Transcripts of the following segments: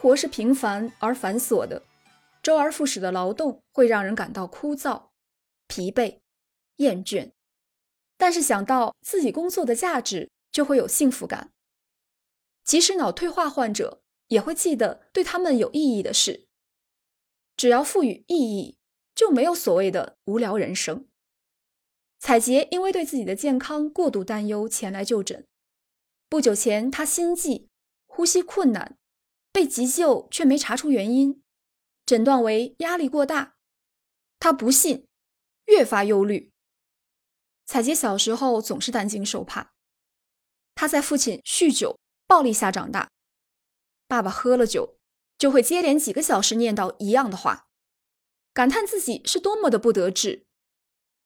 活是平凡而繁琐的，周而复始的劳动会让人感到枯燥、疲惫、厌倦。但是想到自己工作的价值，就会有幸福感。即使脑退化患者也会记得对他们有意义的事。只要赋予意义，就没有所谓的无聊人生。彩杰因为对自己的健康过度担忧，前来就诊。不久前，他心悸、呼吸困难，被急救却没查出原因，诊断为压力过大。他不信，越发忧虑。彩洁小时候总是担惊受怕，他在父亲酗酒、暴力下长大。爸爸喝了酒，就会接连几个小时念叨一样的话，感叹自己是多么的不得志。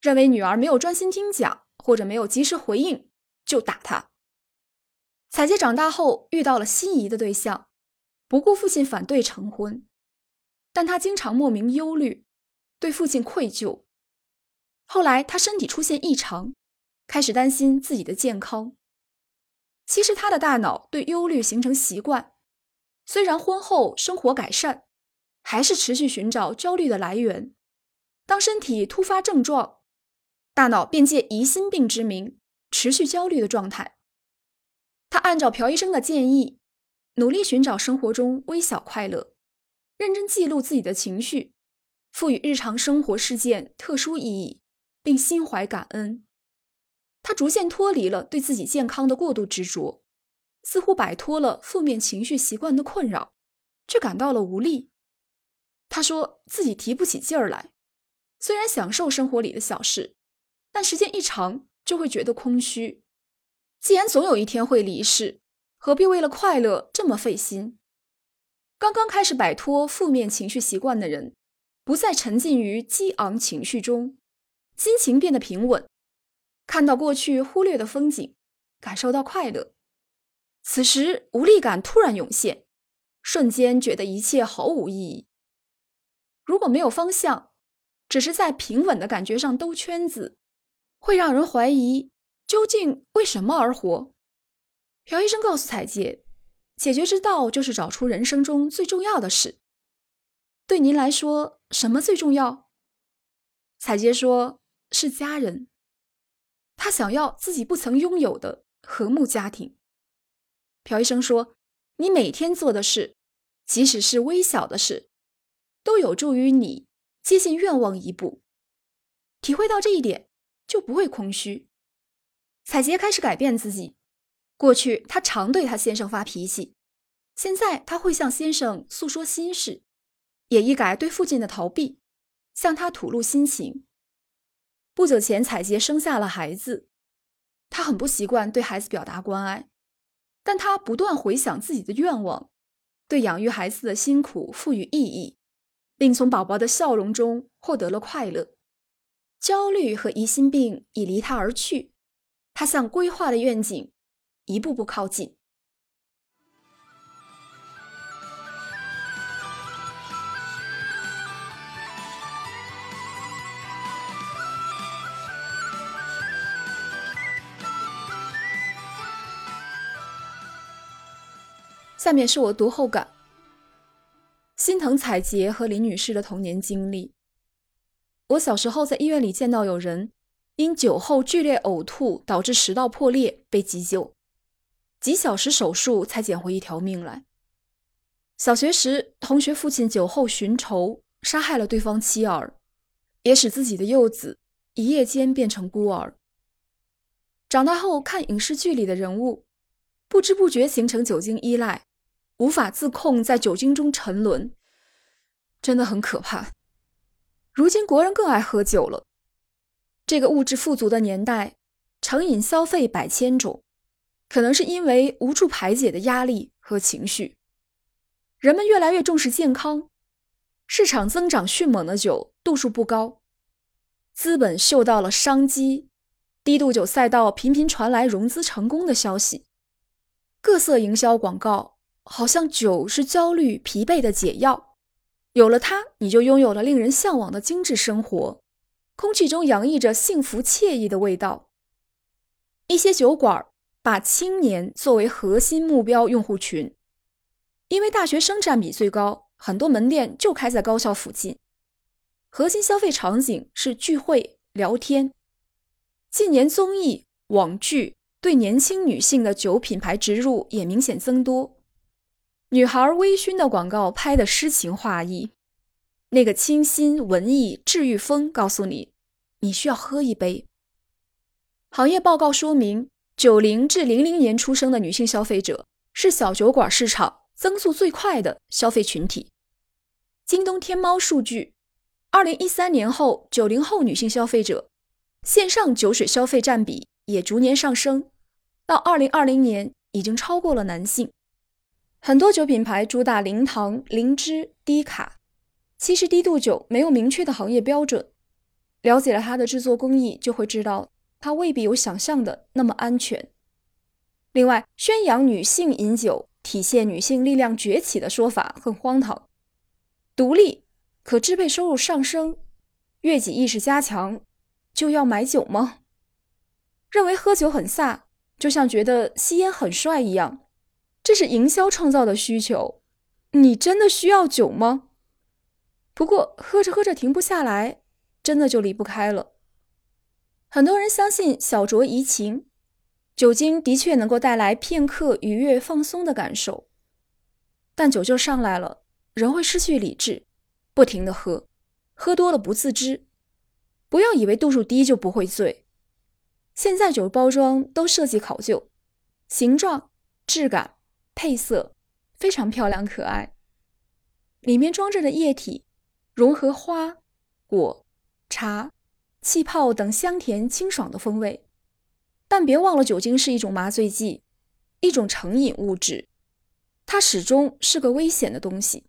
认为女儿没有专心听讲，或者没有及时回应，就打她。彩洁长大后遇到了心仪的对象，不顾父亲反对成婚，但他经常莫名忧虑，对父亲愧疚。后来他身体出现异常，开始担心自己的健康。其实他的大脑对忧虑形成习惯，虽然婚后生活改善，还是持续寻找焦虑的来源。当身体突发症状，大脑便借疑心病之名，持续焦虑的状态。他按照朴医生的建议，努力寻找生活中微小快乐，认真记录自己的情绪，赋予日常生活事件特殊意义，并心怀感恩。他逐渐脱离了对自己健康的过度执着，似乎摆脱了负面情绪习惯的困扰，却感到了无力。他说自己提不起劲儿来，虽然享受生活里的小事。但时间一长，就会觉得空虚。既然总有一天会离世，何必为了快乐这么费心？刚刚开始摆脱负面情绪习惯的人，不再沉浸于激昂情绪中，心情变得平稳，看到过去忽略的风景，感受到快乐。此时无力感突然涌现，瞬间觉得一切毫无意义。如果没有方向，只是在平稳的感觉上兜圈子。会让人怀疑究竟为什么而活。朴医生告诉彩杰，解决之道就是找出人生中最重要的事。对您来说，什么最重要？彩杰说是家人。他想要自己不曾拥有的和睦家庭。朴医生说，你每天做的事，即使是微小的事，都有助于你接近愿望一步。体会到这一点。就不会空虚。彩杰开始改变自己。过去她常对她先生发脾气，现在她会向先生诉说心事，也一改对父亲的逃避，向他吐露心情。不久前，彩杰生下了孩子，她很不习惯对孩子表达关爱，但她不断回想自己的愿望，对养育孩子的辛苦赋予意义，并从宝宝的笑容中获得了快乐。焦虑和疑心病已离他而去，他向规划的愿景一步步靠近。下面是我读后感，心疼彩杰和林女士的童年经历。我小时候在医院里见到有人因酒后剧烈呕吐导致食道破裂被急救，几小时手术才捡回一条命来。小学时，同学父亲酒后寻仇杀害了对方妻儿，也使自己的幼子一夜间变成孤儿。长大后看影视剧里的人物，不知不觉形成酒精依赖，无法自控，在酒精中沉沦，真的很可怕。如今国人更爱喝酒了。这个物质富足的年代，成瘾消费百千种，可能是因为无处排解的压力和情绪。人们越来越重视健康，市场增长迅猛的酒度数不高，资本嗅到了商机，低度酒赛道频频传来融资成功的消息。各色营销广告好像酒是焦虑疲惫的解药。有了它，你就拥有了令人向往的精致生活，空气中洋溢着幸福惬意的味道。一些酒馆把青年作为核心目标用户群，因为大学生占比最高，很多门店就开在高校附近。核心消费场景是聚会、聊天。近年综艺、网剧对年轻女性的酒品牌植入也明显增多。女孩微醺的广告拍的诗情画意，那个清新文艺治愈风告诉你，你需要喝一杯。行业报告说明，九零至零零年出生的女性消费者是小酒馆市场增速最快的消费群体。京东、天猫数据，二零一三年后，九零后女性消费者线上酒水消费占比也逐年上升，到二零二零年已经超过了男性。很多酒品牌主打零糖、零脂、低卡，其实低度酒没有明确的行业标准。了解了它的制作工艺，就会知道它未必有想象的那么安全。另外，宣扬女性饮酒、体现女性力量崛起的说法很荒唐。独立、可支配收入上升、悦己意识加强，就要买酒吗？认为喝酒很飒，就像觉得吸烟很帅一样。这是营销创造的需求，你真的需要酒吗？不过喝着喝着停不下来，真的就离不开了。很多人相信小酌怡情，酒精的确能够带来片刻愉悦放松的感受，但酒劲上来了，人会失去理智，不停的喝，喝多了不自知。不要以为度数低就不会醉，现在酒包装都设计考究，形状、质感。配色非常漂亮可爱，里面装着的液体融合花、果、茶、气泡等香甜清爽的风味。但别忘了，酒精是一种麻醉剂，一种成瘾物质，它始终是个危险的东西。